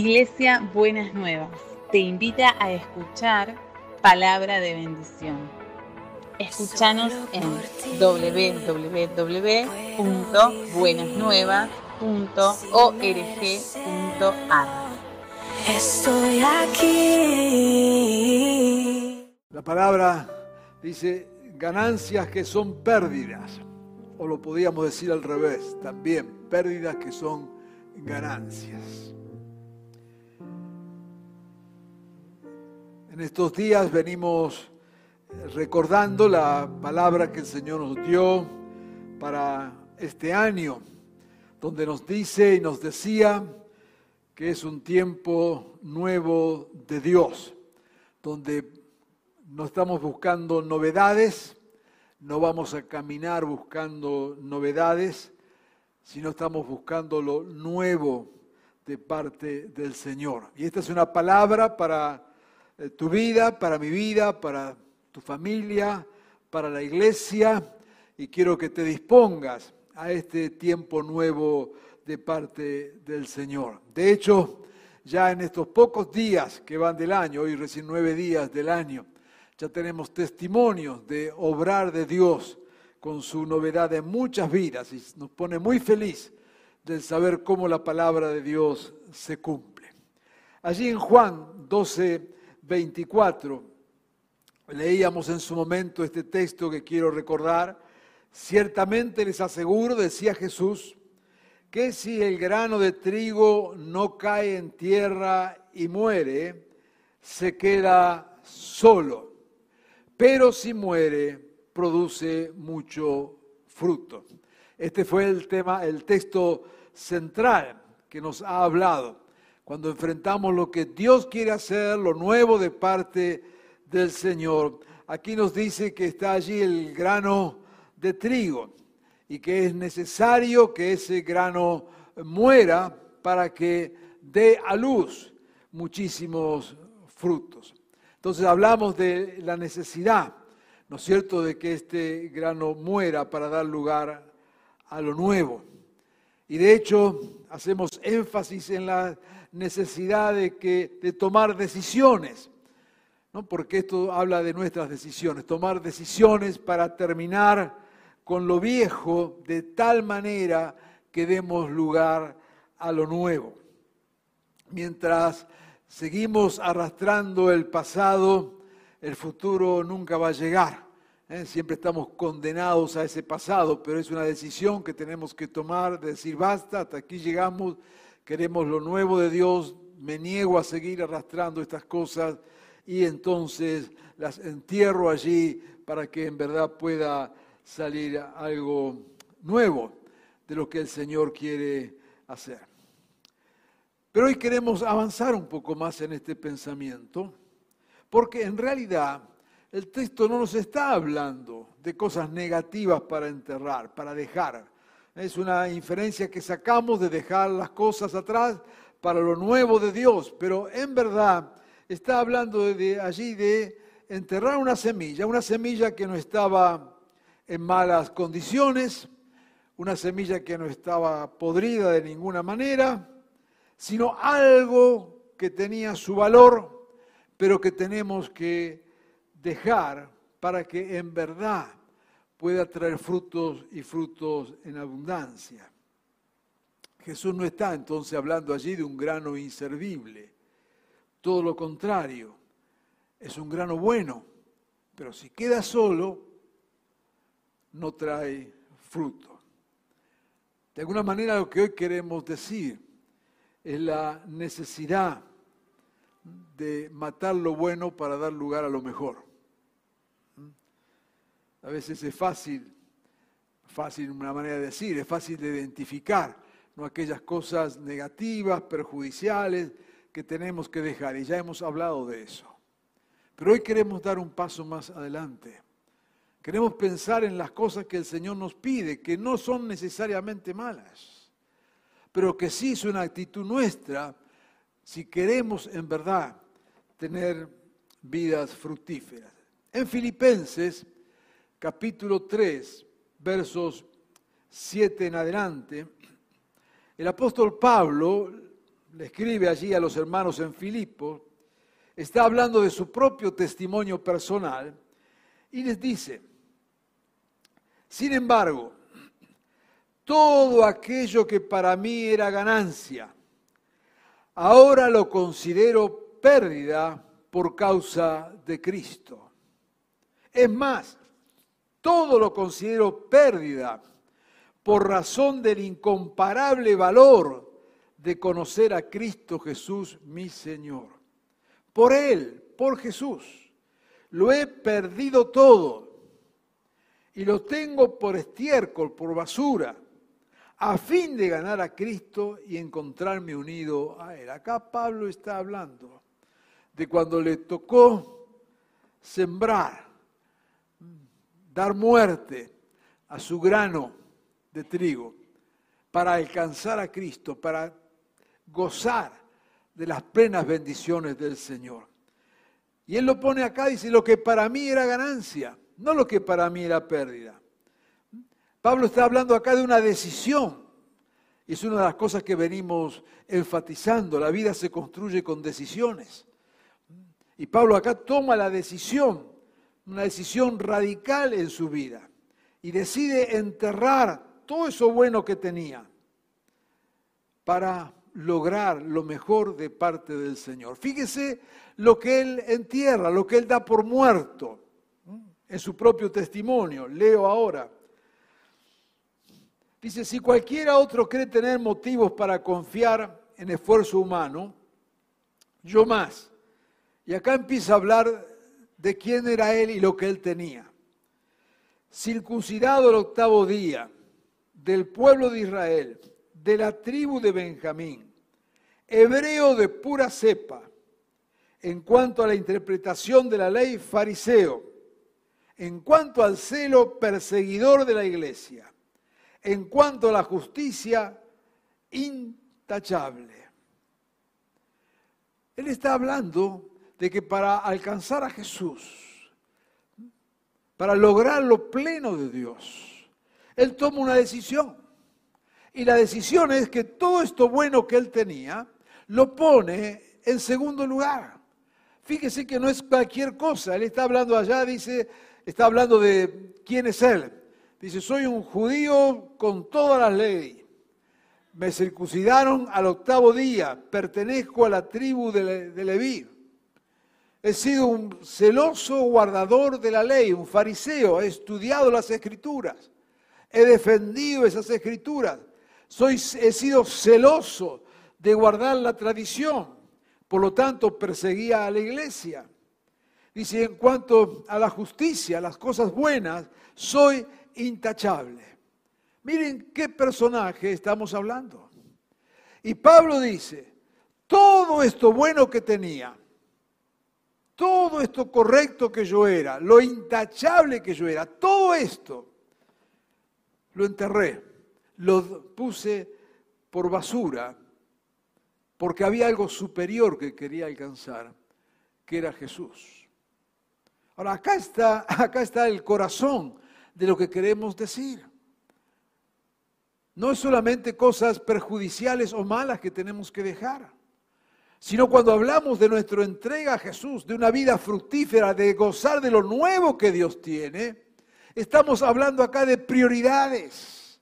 Iglesia Buenas Nuevas te invita a escuchar palabra de bendición. Escúchanos en www.buenasnuevas.org.ar. Estoy aquí. La palabra dice ganancias que son pérdidas, o lo podríamos decir al revés, también pérdidas que son ganancias. En estos días venimos recordando la palabra que el Señor nos dio para este año, donde nos dice y nos decía que es un tiempo nuevo de Dios, donde no estamos buscando novedades, no vamos a caminar buscando novedades, sino estamos buscando lo nuevo de parte del Señor. Y esta es una palabra para tu vida, para mi vida, para tu familia, para la iglesia, y quiero que te dispongas a este tiempo nuevo de parte del Señor. De hecho, ya en estos pocos días que van del año, hoy recién nueve días del año, ya tenemos testimonios de obrar de Dios con su novedad en muchas vidas y nos pone muy feliz de saber cómo la palabra de Dios se cumple. Allí en Juan 12, 24, leíamos en su momento este texto que quiero recordar. Ciertamente les aseguro, decía Jesús, que si el grano de trigo no cae en tierra y muere, se queda solo. Pero si muere, produce mucho fruto. Este fue el tema, el texto central que nos ha hablado. Cuando enfrentamos lo que Dios quiere hacer, lo nuevo de parte del Señor, aquí nos dice que está allí el grano de trigo y que es necesario que ese grano muera para que dé a luz muchísimos frutos. Entonces hablamos de la necesidad, ¿no es cierto?, de que este grano muera para dar lugar a lo nuevo. Y de hecho hacemos énfasis en la necesidad de, que, de tomar decisiones, ¿no? porque esto habla de nuestras decisiones, tomar decisiones para terminar con lo viejo de tal manera que demos lugar a lo nuevo. Mientras seguimos arrastrando el pasado, el futuro nunca va a llegar. ¿eh? Siempre estamos condenados a ese pasado, pero es una decisión que tenemos que tomar, de decir, basta, hasta aquí llegamos, queremos lo nuevo de Dios, me niego a seguir arrastrando estas cosas y entonces las entierro allí para que en verdad pueda salir algo nuevo de lo que el Señor quiere hacer. Pero hoy queremos avanzar un poco más en este pensamiento, porque en realidad el texto no nos está hablando de cosas negativas para enterrar, para dejar. Es una inferencia que sacamos de dejar las cosas atrás para lo nuevo de Dios, pero en verdad está hablando de allí de enterrar una semilla, una semilla que no estaba en malas condiciones, una semilla que no estaba podrida de ninguna manera, sino algo que tenía su valor, pero que tenemos que dejar para que en verdad pueda traer frutos y frutos en abundancia. Jesús no está entonces hablando allí de un grano inservible, todo lo contrario, es un grano bueno, pero si queda solo, no trae fruto. De alguna manera lo que hoy queremos decir es la necesidad de matar lo bueno para dar lugar a lo mejor. A veces es fácil, fácil una manera de decir, es fácil de identificar no aquellas cosas negativas, perjudiciales que tenemos que dejar. Y ya hemos hablado de eso. Pero hoy queremos dar un paso más adelante. Queremos pensar en las cosas que el Señor nos pide, que no son necesariamente malas, pero que sí es una actitud nuestra si queremos en verdad tener vidas fructíferas. En Filipenses, capítulo 3, versos 7 en adelante, el apóstol Pablo le escribe allí a los hermanos en Filipo, está hablando de su propio testimonio personal y les dice, sin embargo, todo aquello que para mí era ganancia, ahora lo considero pérdida por causa de Cristo. Es más, todo lo considero pérdida por razón del incomparable valor de conocer a Cristo Jesús, mi Señor. Por Él, por Jesús, lo he perdido todo y lo tengo por estiércol, por basura, a fin de ganar a Cristo y encontrarme unido a Él. Acá Pablo está hablando de cuando le tocó sembrar, dar muerte a su grano de trigo para alcanzar a Cristo, para gozar de las plenas bendiciones del Señor. Y él lo pone acá, dice, lo que para mí era ganancia, no lo que para mí era pérdida. Pablo está hablando acá de una decisión. Y es una de las cosas que venimos enfatizando. La vida se construye con decisiones. Y Pablo acá toma la decisión, una decisión radical en su vida. Y decide enterrar todo eso bueno que tenía para lograr lo mejor de parte del Señor. Fíjese lo que él entierra, lo que él da por muerto en su propio testimonio. Leo ahora. Dice, si cualquiera otro cree tener motivos para confiar en esfuerzo humano, yo más. Y acá empieza a hablar de quién era él y lo que él tenía. Circuncidado el octavo día del pueblo de Israel, de la tribu de Benjamín, hebreo de pura cepa, en cuanto a la interpretación de la ley, fariseo, en cuanto al celo, perseguidor de la iglesia, en cuanto a la justicia, intachable. Él está hablando de que para alcanzar a Jesús, para lograr lo pleno de Dios, Él toma una decisión. Y la decisión es que todo esto bueno que él tenía, lo pone en segundo lugar. Fíjese que no es cualquier cosa. Él está hablando allá, dice, está hablando de quién es él. Dice, soy un judío con todas las leyes. Me circuncidaron al octavo día. Pertenezco a la tribu de, de Leví. He sido un celoso guardador de la ley, un fariseo. He estudiado las escrituras. He defendido esas escrituras. Soy, he sido celoso de guardar la tradición, por lo tanto perseguía a la iglesia. Dice, en cuanto a la justicia, las cosas buenas, soy intachable. Miren qué personaje estamos hablando. Y Pablo dice, todo esto bueno que tenía, todo esto correcto que yo era, lo intachable que yo era, todo esto, lo enterré lo puse por basura porque había algo superior que quería alcanzar, que era Jesús. Ahora, acá está, acá está el corazón de lo que queremos decir. No es solamente cosas perjudiciales o malas que tenemos que dejar, sino cuando hablamos de nuestra entrega a Jesús, de una vida fructífera, de gozar de lo nuevo que Dios tiene, estamos hablando acá de prioridades.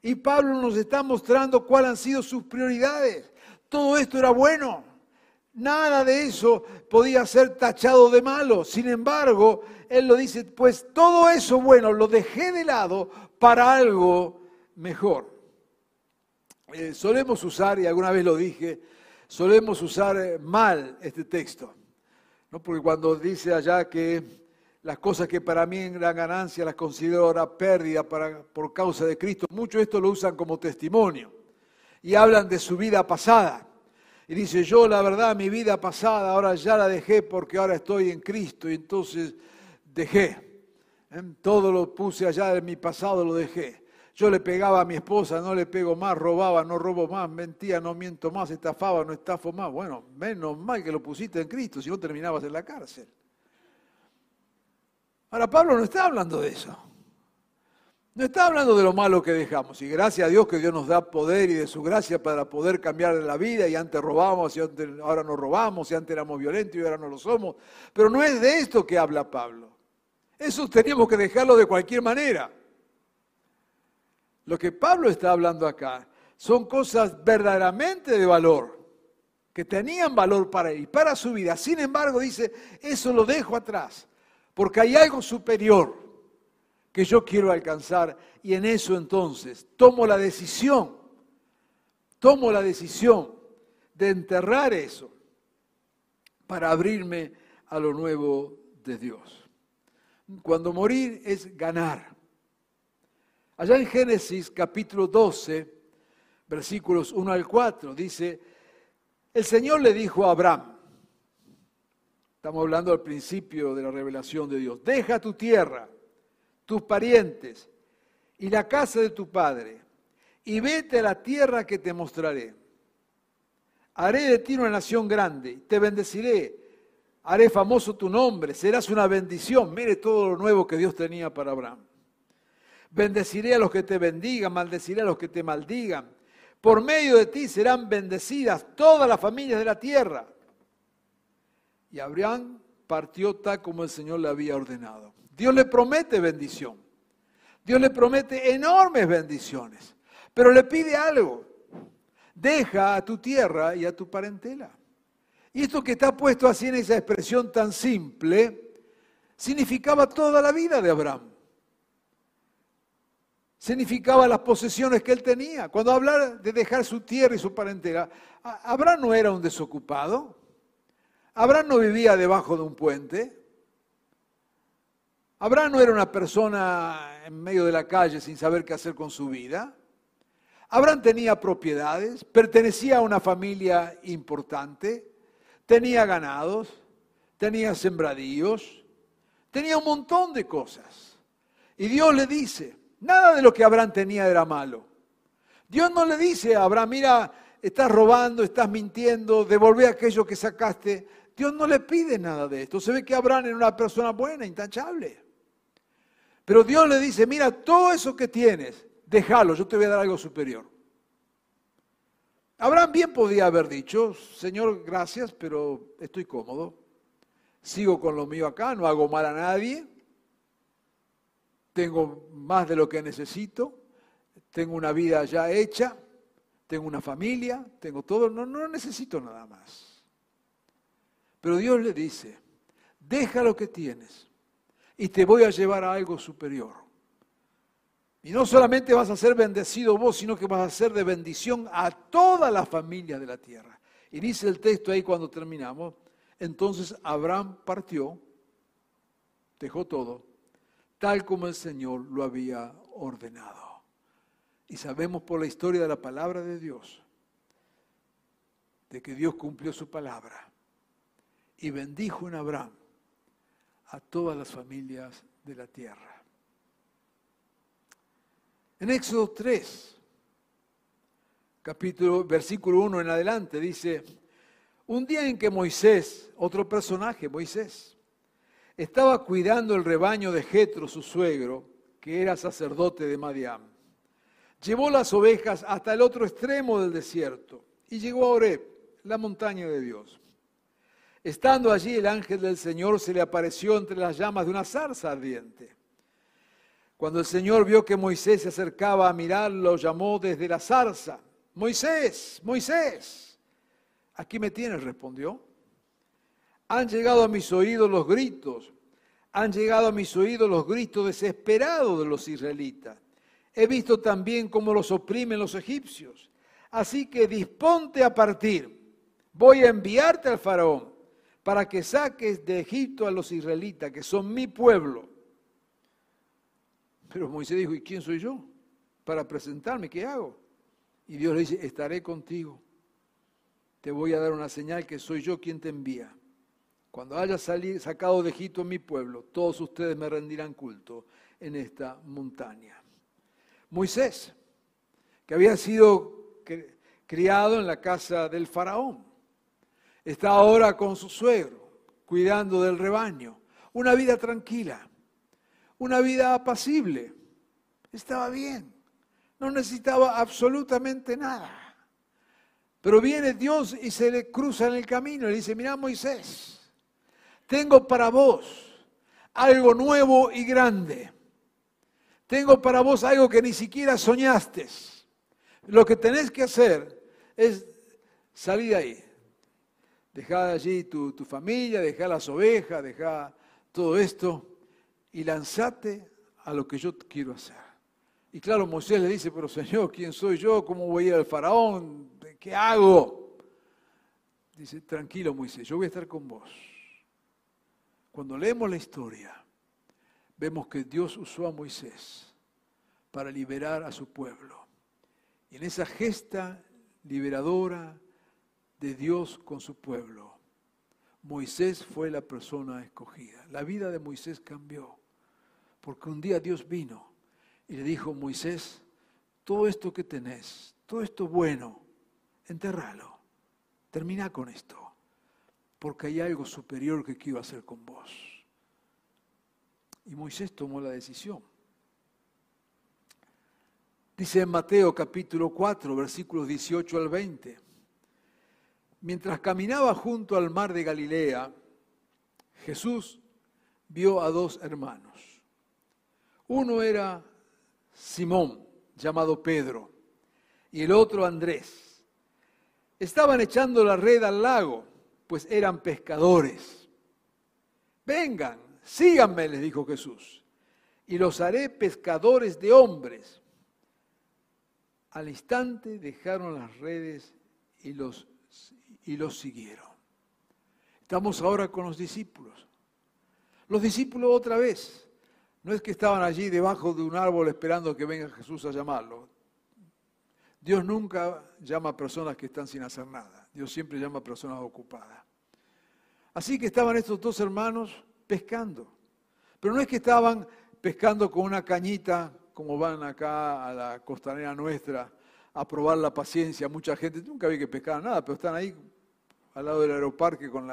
Y Pablo nos está mostrando cuáles han sido sus prioridades. Todo esto era bueno. Nada de eso podía ser tachado de malo. Sin embargo, él lo dice, pues todo eso bueno lo dejé de lado para algo mejor. Eh, solemos usar, y alguna vez lo dije, solemos usar eh, mal este texto. ¿no? Porque cuando dice allá que las cosas que para mí eran ganancia las considero ahora pérdida para, por causa de Cristo. Muchos esto lo usan como testimonio y hablan de su vida pasada. Y dice, yo la verdad, mi vida pasada ahora ya la dejé porque ahora estoy en Cristo y entonces dejé. ¿eh? Todo lo puse allá de mi pasado, lo dejé. Yo le pegaba a mi esposa, no le pego más, robaba, no robo más, mentía, no miento más, estafaba, no estafo más. Bueno, menos mal que lo pusiste en Cristo, si no terminabas en la cárcel. Ahora Pablo no está hablando de eso. No está hablando de lo malo que dejamos. Y gracias a Dios que Dios nos da poder y de su gracia para poder cambiar la vida. Y antes robábamos y ahora no robamos. Y antes éramos violentos y ahora no lo somos. Pero no es de esto que habla Pablo. Eso teníamos que dejarlo de cualquier manera. Lo que Pablo está hablando acá son cosas verdaderamente de valor, que tenían valor para él, para su vida. Sin embargo, dice, eso lo dejo atrás, porque hay algo superior que yo quiero alcanzar y en eso entonces tomo la decisión, tomo la decisión de enterrar eso para abrirme a lo nuevo de Dios. Cuando morir es ganar. Allá en Génesis capítulo 12, versículos 1 al 4, dice, el Señor le dijo a Abraham, estamos hablando al principio de la revelación de Dios, deja tu tierra tus parientes y la casa de tu padre, y vete a la tierra que te mostraré. Haré de ti una nación grande, te bendeciré, haré famoso tu nombre, serás una bendición. Mire todo lo nuevo que Dios tenía para Abraham. Bendeciré a los que te bendigan, maldeciré a los que te maldigan. Por medio de ti serán bendecidas todas las familias de la tierra. Y Abraham partió tal como el Señor le había ordenado. Dios le promete bendición. Dios le promete enormes bendiciones. Pero le pide algo. Deja a tu tierra y a tu parentela. Y esto que está puesto así en esa expresión tan simple, significaba toda la vida de Abraham. Significaba las posesiones que él tenía. Cuando habla de dejar su tierra y su parentela, Abraham no era un desocupado. Abraham no vivía debajo de un puente. Abraham no era una persona en medio de la calle sin saber qué hacer con su vida. Abraham tenía propiedades, pertenecía a una familia importante, tenía ganados, tenía sembradíos, tenía un montón de cosas. Y Dios le dice, nada de lo que Abraham tenía era malo. Dios no le dice a Abraham, mira, estás robando, estás mintiendo, devolvé aquello que sacaste. Dios no le pide nada de esto. Se ve que Abraham era una persona buena, intachable. Pero Dios le dice, mira, todo eso que tienes, déjalo, yo te voy a dar algo superior. Abraham bien podía haber dicho, Señor, gracias, pero estoy cómodo. Sigo con lo mío acá, no hago mal a nadie. Tengo más de lo que necesito. Tengo una vida ya hecha. Tengo una familia. Tengo todo. No, no necesito nada más. Pero Dios le dice, deja lo que tienes y te voy a llevar a algo superior. Y no solamente vas a ser bendecido vos, sino que vas a ser de bendición a toda la familia de la tierra. Y dice el texto ahí cuando terminamos, entonces Abraham partió, dejó todo, tal como el Señor lo había ordenado. Y sabemos por la historia de la palabra de Dios, de que Dios cumplió su palabra y bendijo en Abraham a todas las familias de la tierra. En Éxodo 3, capítulo, versículo 1 en adelante, dice, un día en que Moisés, otro personaje, Moisés, estaba cuidando el rebaño de Jetro, su suegro, que era sacerdote de Madiam. Llevó las ovejas hasta el otro extremo del desierto y llegó a Oreb, la montaña de Dios. Estando allí el ángel del Señor se le apareció entre las llamas de una zarza ardiente. Cuando el Señor vio que Moisés se acercaba a mirarlo, llamó desde la zarza, Moisés, Moisés, aquí me tienes, respondió. Han llegado a mis oídos los gritos, han llegado a mis oídos los gritos desesperados de los israelitas. He visto también cómo los oprimen los egipcios. Así que disponte a partir. Voy a enviarte al faraón para que saques de Egipto a los israelitas, que son mi pueblo. Pero Moisés dijo, ¿y quién soy yo? Para presentarme, ¿qué hago? Y Dios le dice, estaré contigo. Te voy a dar una señal que soy yo quien te envía. Cuando haya salido, sacado de Egipto mi pueblo, todos ustedes me rendirán culto en esta montaña. Moisés, que había sido criado en la casa del faraón, Está ahora con su suegro, cuidando del rebaño. Una vida tranquila, una vida apacible. Estaba bien. No necesitaba absolutamente nada. Pero viene Dios y se le cruza en el camino y le dice, mira Moisés, tengo para vos algo nuevo y grande. Tengo para vos algo que ni siquiera soñaste. Lo que tenés que hacer es salir ahí. Dejar allí tu, tu familia, dejar las ovejas, dejar todo esto y lanzate a lo que yo quiero hacer. Y claro, Moisés le dice, pero Señor, ¿quién soy yo? ¿Cómo voy a ir al faraón? ¿Qué hago? Dice, tranquilo Moisés, yo voy a estar con vos. Cuando leemos la historia, vemos que Dios usó a Moisés para liberar a su pueblo. Y en esa gesta liberadora de Dios con su pueblo, Moisés fue la persona escogida. La vida de Moisés cambió, porque un día Dios vino y le dijo, Moisés, todo esto que tenés, todo esto bueno, enterralo, termina con esto, porque hay algo superior que quiero hacer con vos. Y Moisés tomó la decisión. Dice en Mateo capítulo 4, versículos 18 al 20. Mientras caminaba junto al mar de Galilea, Jesús vio a dos hermanos. Uno era Simón, llamado Pedro, y el otro Andrés. Estaban echando la red al lago, pues eran pescadores. Vengan, síganme, les dijo Jesús, y los haré pescadores de hombres. Al instante dejaron las redes y los, y los siguieron. Estamos ahora con los discípulos. Los discípulos otra vez. No es que estaban allí debajo de un árbol esperando que venga Jesús a llamarlo. Dios nunca llama a personas que están sin hacer nada. Dios siempre llama a personas ocupadas. Así que estaban estos dos hermanos pescando. Pero no es que estaban pescando con una cañita como van acá a la costanera nuestra a probar la paciencia. Mucha gente, nunca vi que pescaran nada, pero están ahí al lado del aeroparque con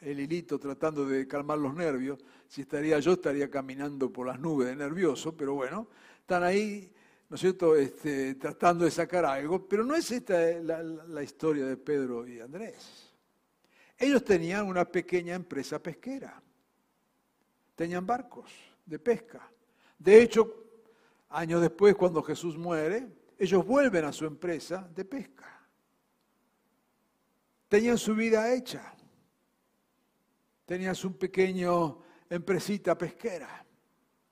el hilito tratando de calmar los nervios. Si estaría yo, estaría caminando por las nubes de nervioso, pero bueno, están ahí, ¿no es cierto?, este, tratando de sacar algo. Pero no es esta la, la historia de Pedro y Andrés. Ellos tenían una pequeña empresa pesquera. Tenían barcos de pesca. De hecho, Años después, cuando Jesús muere, ellos vuelven a su empresa de pesca. Tenían su vida hecha. Tenían su pequeño empresita pesquera.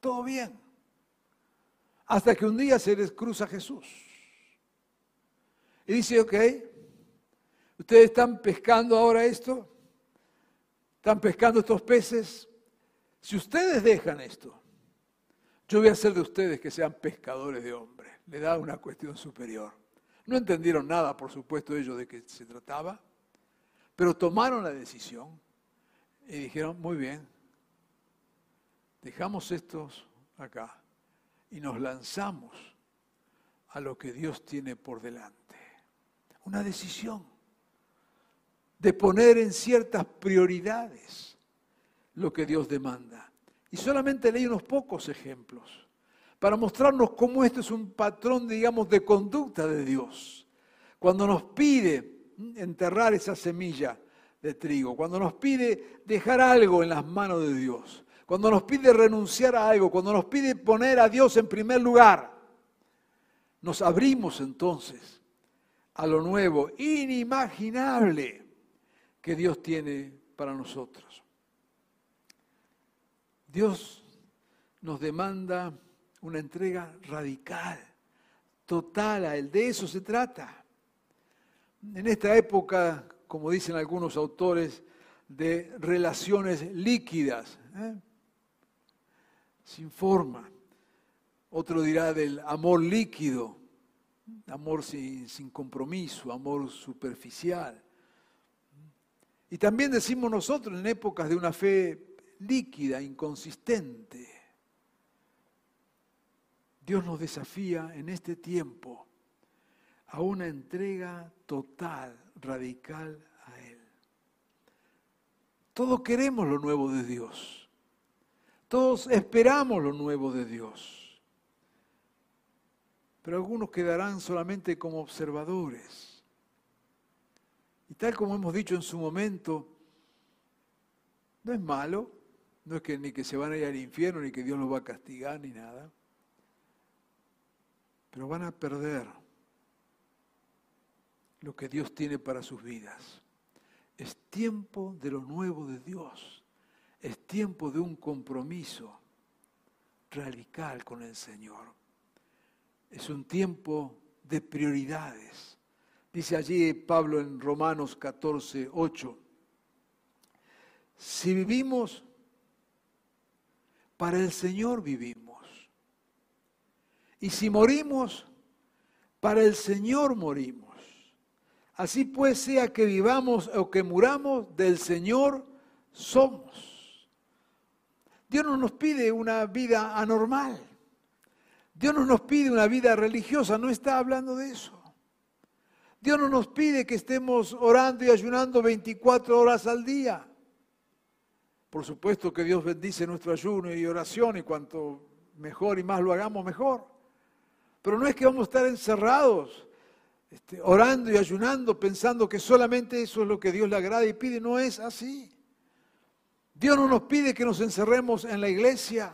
Todo bien. Hasta que un día se les cruza Jesús. Y dice, ok, ustedes están pescando ahora esto. Están pescando estos peces. Si ustedes dejan esto, yo voy a hacer de ustedes que sean pescadores de hombres. Le da una cuestión superior. No entendieron nada, por supuesto, ellos de qué se trataba, pero tomaron la decisión y dijeron, muy bien, dejamos estos acá y nos lanzamos a lo que Dios tiene por delante. Una decisión de poner en ciertas prioridades lo que Dios demanda. Y solamente leí unos pocos ejemplos para mostrarnos cómo este es un patrón, digamos, de conducta de Dios. Cuando nos pide enterrar esa semilla de trigo, cuando nos pide dejar algo en las manos de Dios, cuando nos pide renunciar a algo, cuando nos pide poner a Dios en primer lugar, nos abrimos entonces a lo nuevo, inimaginable que Dios tiene para nosotros. Dios nos demanda una entrega radical, total a Él. De eso se trata. En esta época, como dicen algunos autores, de relaciones líquidas, ¿eh? Sin forma. Otro dirá del amor líquido, amor sin, compromiso, amor superficial. Y también decimos nosotros en épocas de una fe líquida, inconsistente. Dios nos desafía en este tiempo a una entrega total, radical a Él. Todos queremos lo nuevo de Dios. Todos esperamos lo nuevo de Dios. pero algunos quedarán solamente como observadores. Y tal como hemos dicho en su momento, no es malo, no es que ni que se van a ir al infierno, ni que Dios los va a castigar, ni nada, pero van a perder lo que Dios tiene para sus vidas. Es tiempo de lo nuevo de Dios. Es tiempo de un compromiso radical con el Señor. Es un tiempo de prioridades. Dice allí Pablo en Romanos 14, 8. Si vivimos, para el Señor vivimos. Y si morimos, para el Señor morimos. Así pues, sea que vivamos o que muramos, del Señor somos. Dios no nos pide una vida anormal. Dios no nos pide una vida religiosa, no está hablando de eso. Dios no nos pide que estemos orando y ayunando 24 horas al día. Por supuesto que Dios bendice nuestro ayuno y oración y cuanto mejor y más lo hagamos, mejor. Pero no es que vamos a estar encerrados este, orando y ayunando pensando que solamente eso es lo que Dios le agrada y pide. No es así. Dios no nos pide que nos encerremos en la iglesia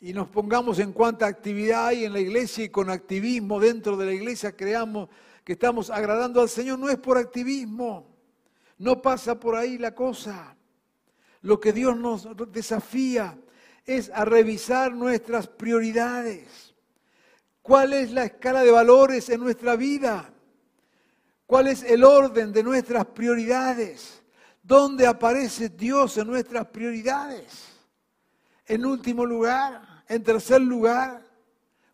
y nos pongamos en cuánta actividad hay en la iglesia y con activismo dentro de la iglesia creamos que estamos agradando al Señor. No es por activismo. No pasa por ahí la cosa. Lo que Dios nos desafía es a revisar nuestras prioridades. ¿Cuál es la escala de valores en nuestra vida? ¿Cuál es el orden de nuestras prioridades? ¿Dónde aparece Dios en nuestras prioridades? En último lugar, en tercer lugar,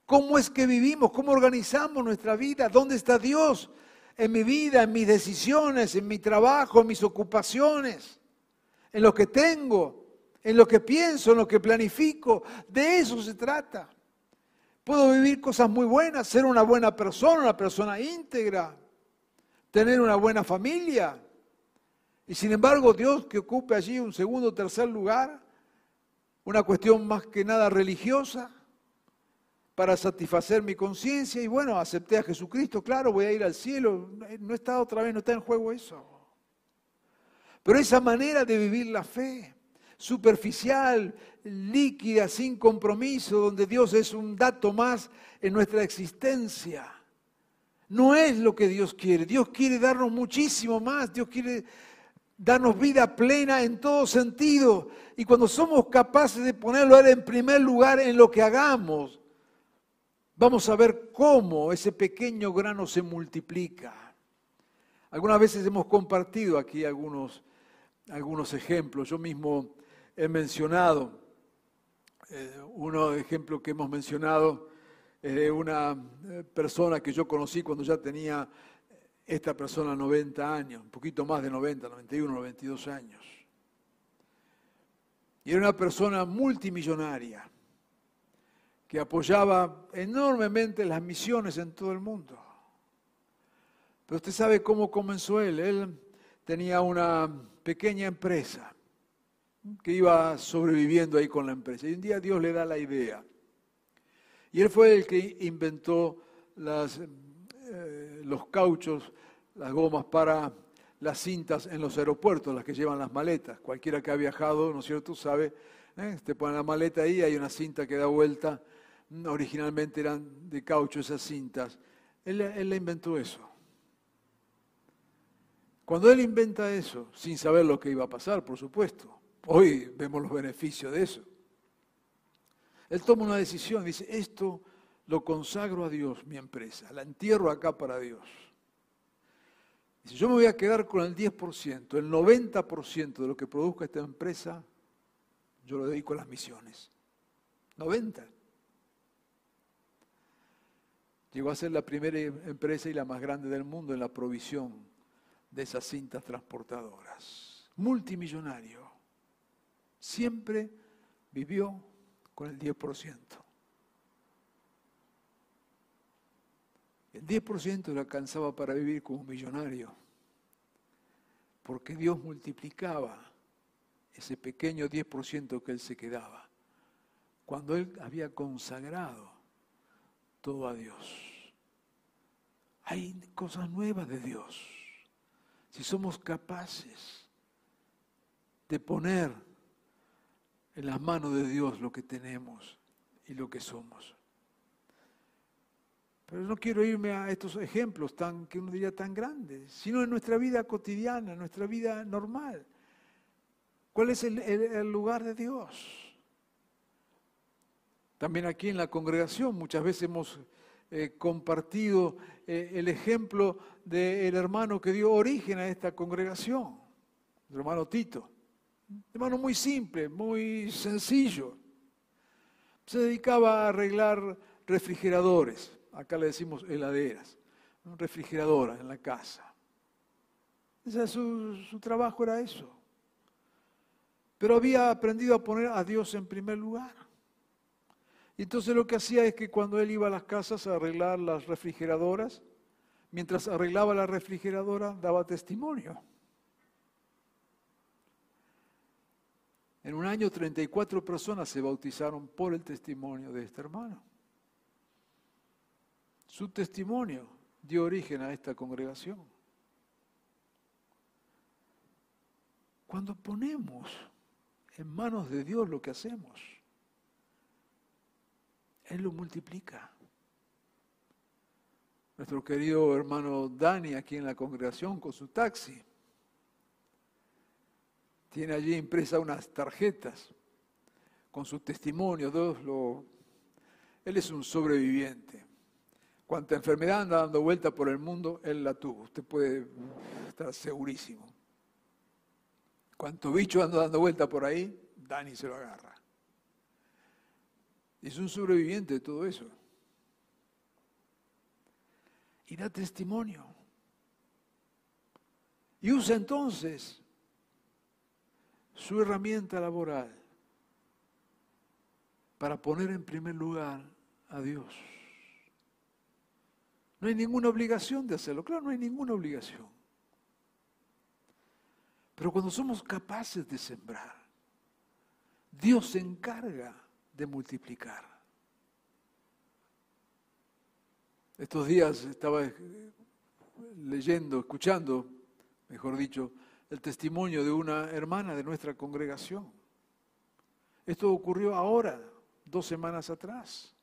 ¿cómo es que vivimos? ¿Cómo organizamos nuestra vida? ¿Dónde está Dios en mi vida, en mis decisiones, en mi trabajo, en mis ocupaciones, en lo que tengo, en lo que pienso, en lo que planifico? De eso se trata. Puedo vivir cosas muy buenas, ser una buena persona, una persona íntegra, tener una buena familia. Y sin embargo, Dios que ocupe allí un segundo o tercer lugar, una cuestión más que nada religiosa, para satisfacer mi conciencia. Y bueno, acepté a Jesucristo, claro, voy a ir al cielo. No está otra vez, no está en juego eso. Pero esa manera de vivir la fe, superficial, líquida, sin compromiso, donde Dios es un dato más en nuestra existencia. No es lo que Dios quiere. Dios quiere darnos muchísimo más. Dios quiere darnos vida plena en todo sentido. Y cuando somos capaces de ponerlo en primer lugar en lo que hagamos, vamos a ver cómo ese pequeño grano se multiplica. Algunas veces hemos compartido aquí algunos, algunos ejemplos. Yo mismo he mencionado, eh, uno de ejemplos que hemos mencionado de una eh, persona que yo conocí cuando ya tenía esta persona 90 años, un poquito más de 90, 91, 92 años. Y era una persona multimillonaria que apoyaba enormemente las misiones en todo el mundo. Pero usted sabe cómo comenzó él. Él tenía una pequeña empresa que iba sobreviviendo ahí con la empresa. Y un día Dios le da la idea. Y él fue el que inventó las, los cauchos, las gomas para las cintas en los aeropuertos, las que llevan las maletas. Cualquiera que ha viajado, ¿no es cierto?, sabe, ¿eh? te ponen la maleta ahí, hay una cinta que da vuelta. Originalmente eran de caucho esas cintas. Él, él le inventó eso. Cuando él inventa eso, sin saber lo que iba a pasar, por supuesto, Hoy vemos los beneficios de eso. Él toma una decisión, dice, esto lo consagro a Dios, mi empresa, la entierro acá para Dios. Dice, yo me voy a quedar con el 10%, el 90% de lo que produzca esta empresa, yo lo dedico a las misiones. 90. Llegó a ser la primera empresa y la más grande del mundo en la provisión de esas cintas transportadoras. Multimillonario siempre vivió con el 10%. El 10% le alcanzaba para vivir como millonario, porque Dios multiplicaba ese pequeño 10% que él se quedaba, cuando él había consagrado todo a Dios. Hay cosas nuevas de Dios. Si somos capaces de poner en las manos de Dios lo que tenemos y lo que somos. Pero no quiero irme a estos ejemplos tan, que uno diría tan grandes, sino en nuestra vida cotidiana, en nuestra vida normal. ¿Cuál es el lugar de Dios? También aquí en la congregación muchas veces hemos eh, compartido eh, el ejemplo del hermano que dio origen a esta congregación, el hermano Tito. Un hermano muy simple, muy sencillo. Se dedicaba a arreglar refrigeradores, acá le decimos heladeras, refrigeradoras en la casa. su, su trabajo era eso. Pero había aprendido a poner a Dios en primer lugar. Y entonces lo que hacía es que cuando él iba a las casas a arreglar las refrigeradoras, mientras arreglaba la refrigeradora, daba testimonio. En un año 34 personas se bautizaron por el testimonio de este hermano. Su testimonio dio origen a esta congregación. Cuando ponemos en manos de Dios lo que hacemos, él lo multiplica. Nuestro querido hermano Dani aquí en la congregación con su taxi. Tiene allí impresa unas tarjetas con su testimonio. lo... Él es un sobreviviente. Cuanta enfermedad anda dando vuelta por el mundo, él la tuvo. Usted puede estar segurísimo. Cuanto bicho anda dando vuelta por ahí, Dani se lo agarra. Es un sobreviviente de todo eso. Y da testimonio. Y usa entonces su herramienta laboral para poner en primer lugar a Dios. No hay ninguna obligación de hacerlo, claro, no hay ninguna obligación. Pero cuando somos capaces de sembrar, Dios se encarga de multiplicar. Estos días estaba leyendo, escuchando, mejor dicho, el testimonio de una hermana de nuestra congregación. Esto ocurrió ahora, dos semanas atrás.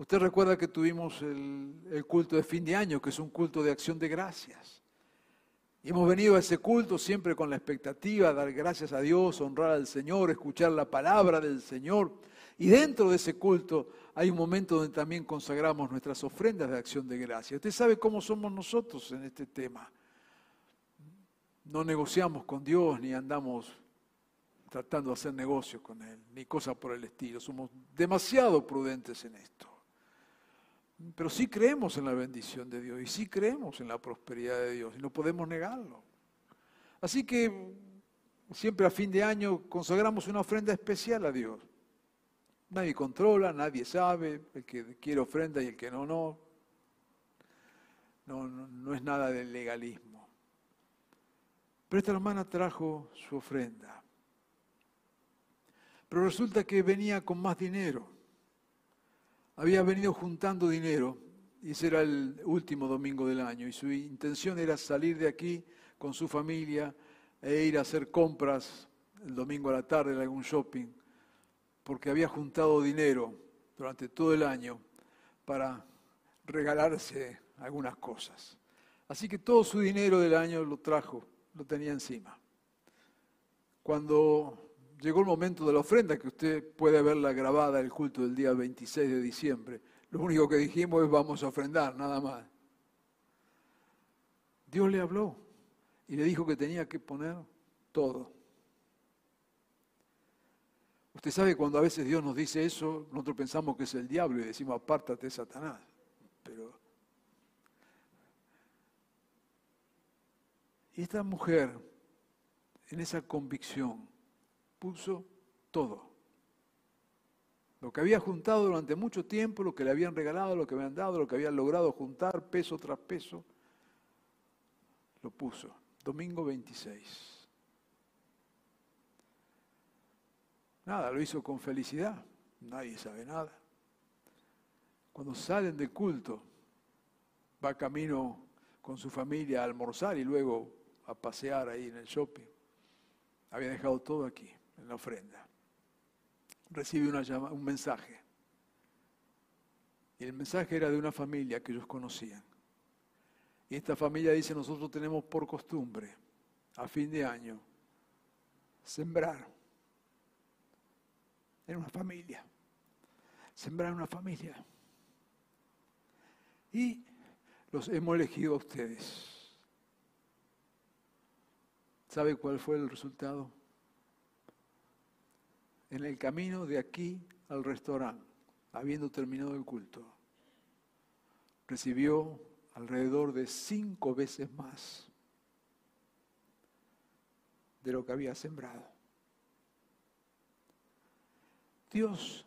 Usted recuerda que tuvimos el, culto de fin de año, que es un culto de acción de gracias. Y hemos venido a ese culto siempre con la expectativa de dar gracias a Dios, honrar al Señor, escuchar la palabra del Señor. Y dentro de ese culto hay un momento donde también consagramos nuestras ofrendas de acción de gracia. Usted sabe cómo somos nosotros en este tema. No negociamos con Dios ni andamos tratando de hacer negocios con Él, ni cosas por el estilo. Somos demasiado prudentes en esto. Pero sí creemos en la bendición de Dios y sí creemos en la prosperidad de Dios y no podemos negarlo. Así que siempre a fin de año consagramos una ofrenda especial a Dios. Nadie controla, nadie sabe, el que quiere ofrenda y el que no, no. No, no, es nada del legalismo. Pero esta hermana trajo su ofrenda. Pero resulta que venía con más dinero. Había venido juntando dinero y ese era el último domingo del año y su intención era salir de aquí con su familia e ir a hacer compras el domingo a la tarde en algún shopping porque había juntado dinero durante todo el año para regalarse algunas cosas. Así que todo su dinero del año lo trajo, lo tenía encima. Cuando llegó el momento de la ofrenda, que usted puede verla grabada el culto del día 26 de diciembre, lo único que dijimos es vamos a ofrendar, nada más. Dios le habló y le dijo que tenía que poner todo. Usted sabe cuando a veces Dios nos dice eso, nosotros pensamos que es el diablo y decimos apártate Satanás. Pero y esta mujer en esa convicción puso todo. Lo que había juntado durante mucho tiempo, lo que le habían regalado, lo que habían dado, lo que habían logrado juntar peso tras peso, lo puso. Domingo 26. Nada, lo hizo con felicidad. Nadie sabe nada. Cuando salen del culto, va camino con su familia a almorzar y luego a pasear ahí en el shopping. Había dejado todo aquí, en la ofrenda. Recibe una un mensaje. Y el mensaje era de una familia que ellos conocían. Y esta familia dice, nosotros tenemos por costumbre, a fin de año, sembrar en una familia. Sembrar en una familia. Y los hemos elegido a ustedes. ¿Sabe cuál fue el resultado? En el camino de aquí al restaurante, habiendo terminado el culto, recibió alrededor de cinco veces más de lo que había sembrado. Dios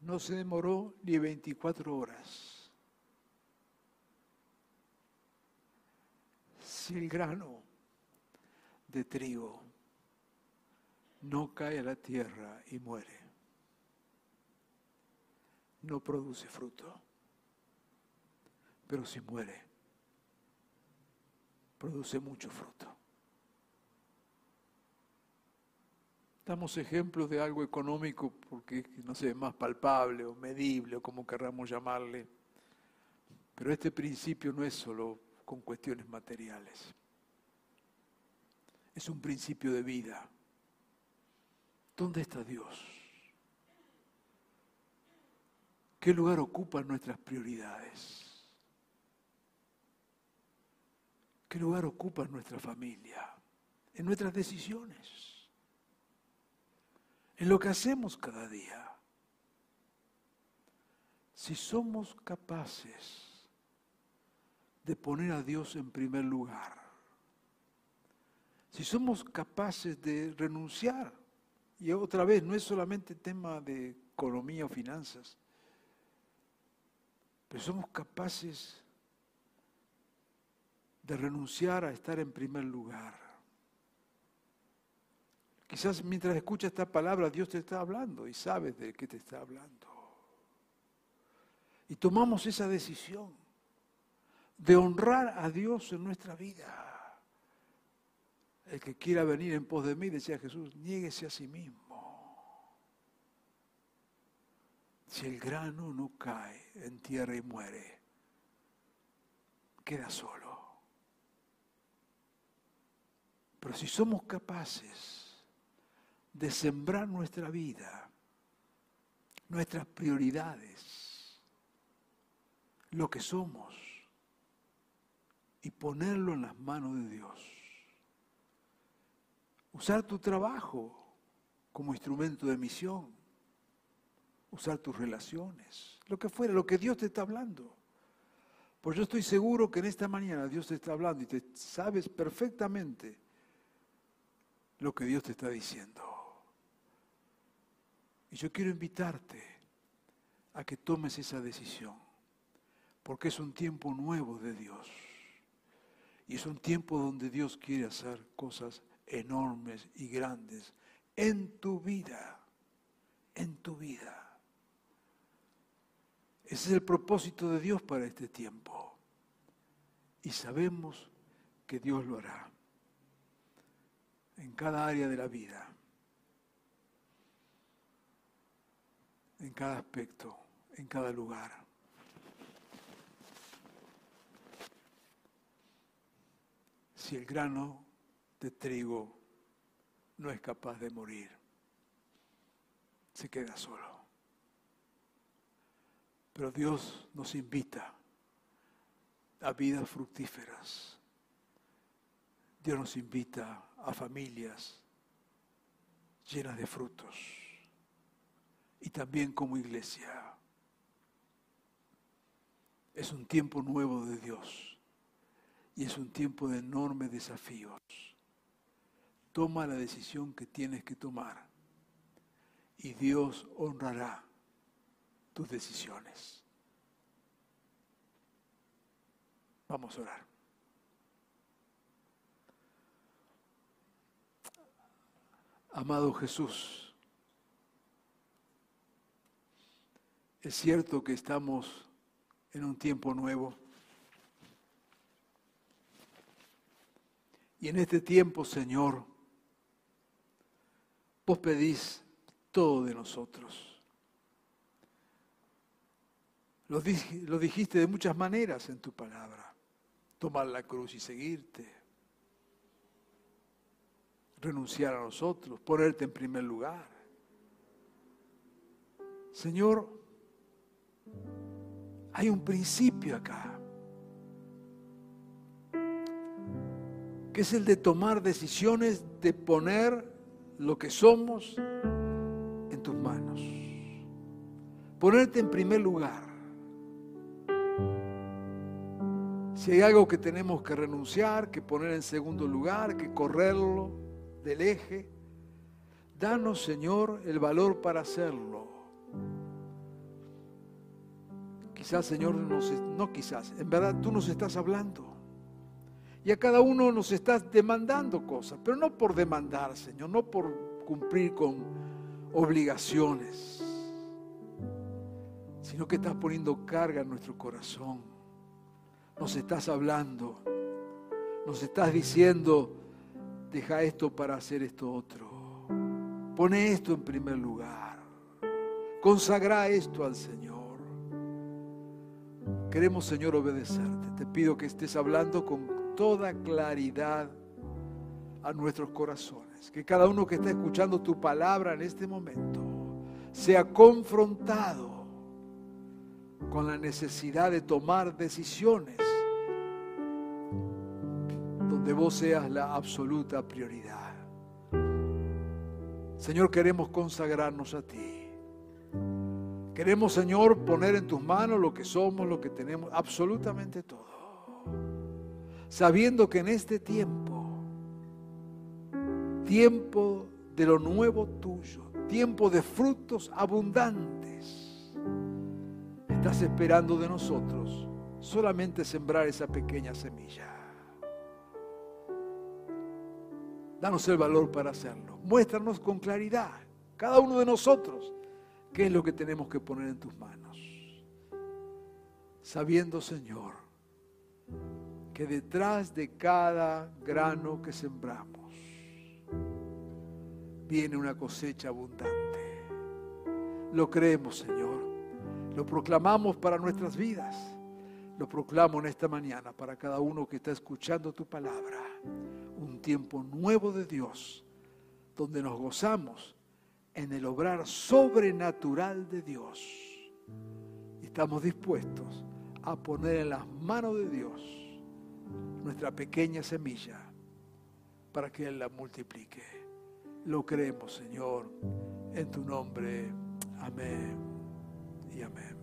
no se demoró ni 24 horas. Si el grano de trigo no cae a la tierra y muere, no produce fruto. Pero si muere, produce mucho fruto. Damos ejemplos de algo económico porque, no sé, más palpable o medible o como querramos llamarle. Pero este principio no es solo con cuestiones materiales. Es un principio de vida. ¿Dónde está Dios? ¿Qué lugar ocupan nuestras prioridades? ¿Qué lugar ocupa en nuestra familia? En nuestras decisiones. En lo que hacemos cada día. Si somos capaces de poner a Dios en primer lugar, si somos capaces de renunciar, y otra vez no es solamente tema de economía o finanzas, pero somos capaces de renunciar a estar en primer lugar. Quizás mientras escuchas esta palabra Dios te está hablando y sabes de qué te está hablando. Y tomamos esa decisión de honrar a Dios en nuestra vida. El que quiera venir en pos de mí, decía Jesús, niéguese a sí mismo. Si el grano no cae en tierra y muere, queda solo. Pero si somos capaces de sembrar nuestra vida, nuestras prioridades, lo que somos, y ponerlo en las manos de Dios, usar tu trabajo como instrumento de misión, usar tus relaciones, lo que fuera, lo que Dios te está hablando. Pues yo estoy seguro que en esta mañana Dios te está hablando y te sabes perfectamente lo que Dios te está diciendo. Y yo quiero invitarte a que tomes esa decisión, porque es un tiempo nuevo de Dios. Y es un tiempo donde Dios quiere hacer cosas enormes y grandes en tu vida, en tu vida. Ese es el propósito de Dios para este tiempo. Y sabemos que Dios lo hará en cada área de la vida, en cada aspecto, en cada lugar. Si el grano de trigo no es capaz de morir, se queda solo. Pero Dios nos invita a vidas fructíferas. Dios nos invita a familias llenas de frutos y también como iglesia. Es un tiempo nuevo de Dios y es un tiempo de enormes desafíos. Toma la decisión que tienes que tomar y Dios honrará tus decisiones. Vamos a orar. Amado Jesús, Es cierto que estamos en un tiempo nuevo. Y en este tiempo, Señor, vos pedís todo de nosotros. Lo, dijiste de muchas maneras en tu palabra. Tomar la cruz y seguirte. Renunciar a nosotros, ponerte en primer lugar. Señor, hay un principio acá, que es el de tomar decisiones, de poner lo que somos en tus manos. Ponerte en primer lugar. Si hay algo que tenemos que renunciar, que poner en segundo lugar, que correrlo del eje, danos, Señor, el valor para hacerlo. Quizás, Señor, no quizás, en verdad tú nos estás hablando. Y a cada uno nos estás demandando cosas, pero no por demandar, Señor, no por cumplir con obligaciones, sino que estás poniendo carga en nuestro corazón. Nos estás hablando, nos estás diciendo, deja esto para hacer esto otro. Pone esto en primer lugar. Consagra esto al Señor. Queremos, Señor, obedecerte. Te pido que estés hablando con toda claridad a nuestros corazones. Que cada uno que está escuchando tu palabra en este momento sea confrontado con la necesidad de tomar decisiones donde vos seas la absoluta prioridad. Señor, queremos consagrarnos a ti. Queremos, Señor, poner en tus manos lo que somos, lo que tenemos, absolutamente todo sabiendo que en este tiempo, tiempo de lo nuevo tuyo, tiempo de frutos abundantes, estás esperando de nosotros solamente sembrar esa pequeña semilla. Danos el valor para hacerlo. Muéstranos con claridad, cada uno de nosotros, qué es lo que tenemos que poner en tus manos. Sabiendo, Señor, que detrás de cada grano que sembramos viene una cosecha abundante. Lo creemos, Señor. Lo proclamamos para nuestras vidas. Lo proclamo en esta mañana para cada uno que está escuchando tu palabra. Un tiempo nuevo de Dios, donde nos gozamos en el obrar sobrenatural de Dios. Estamos dispuestos a poner en las manos de Dios nuestra pequeña semilla para que Él la multiplique. Lo creemos, Señor, en tu nombre. Amén y amén.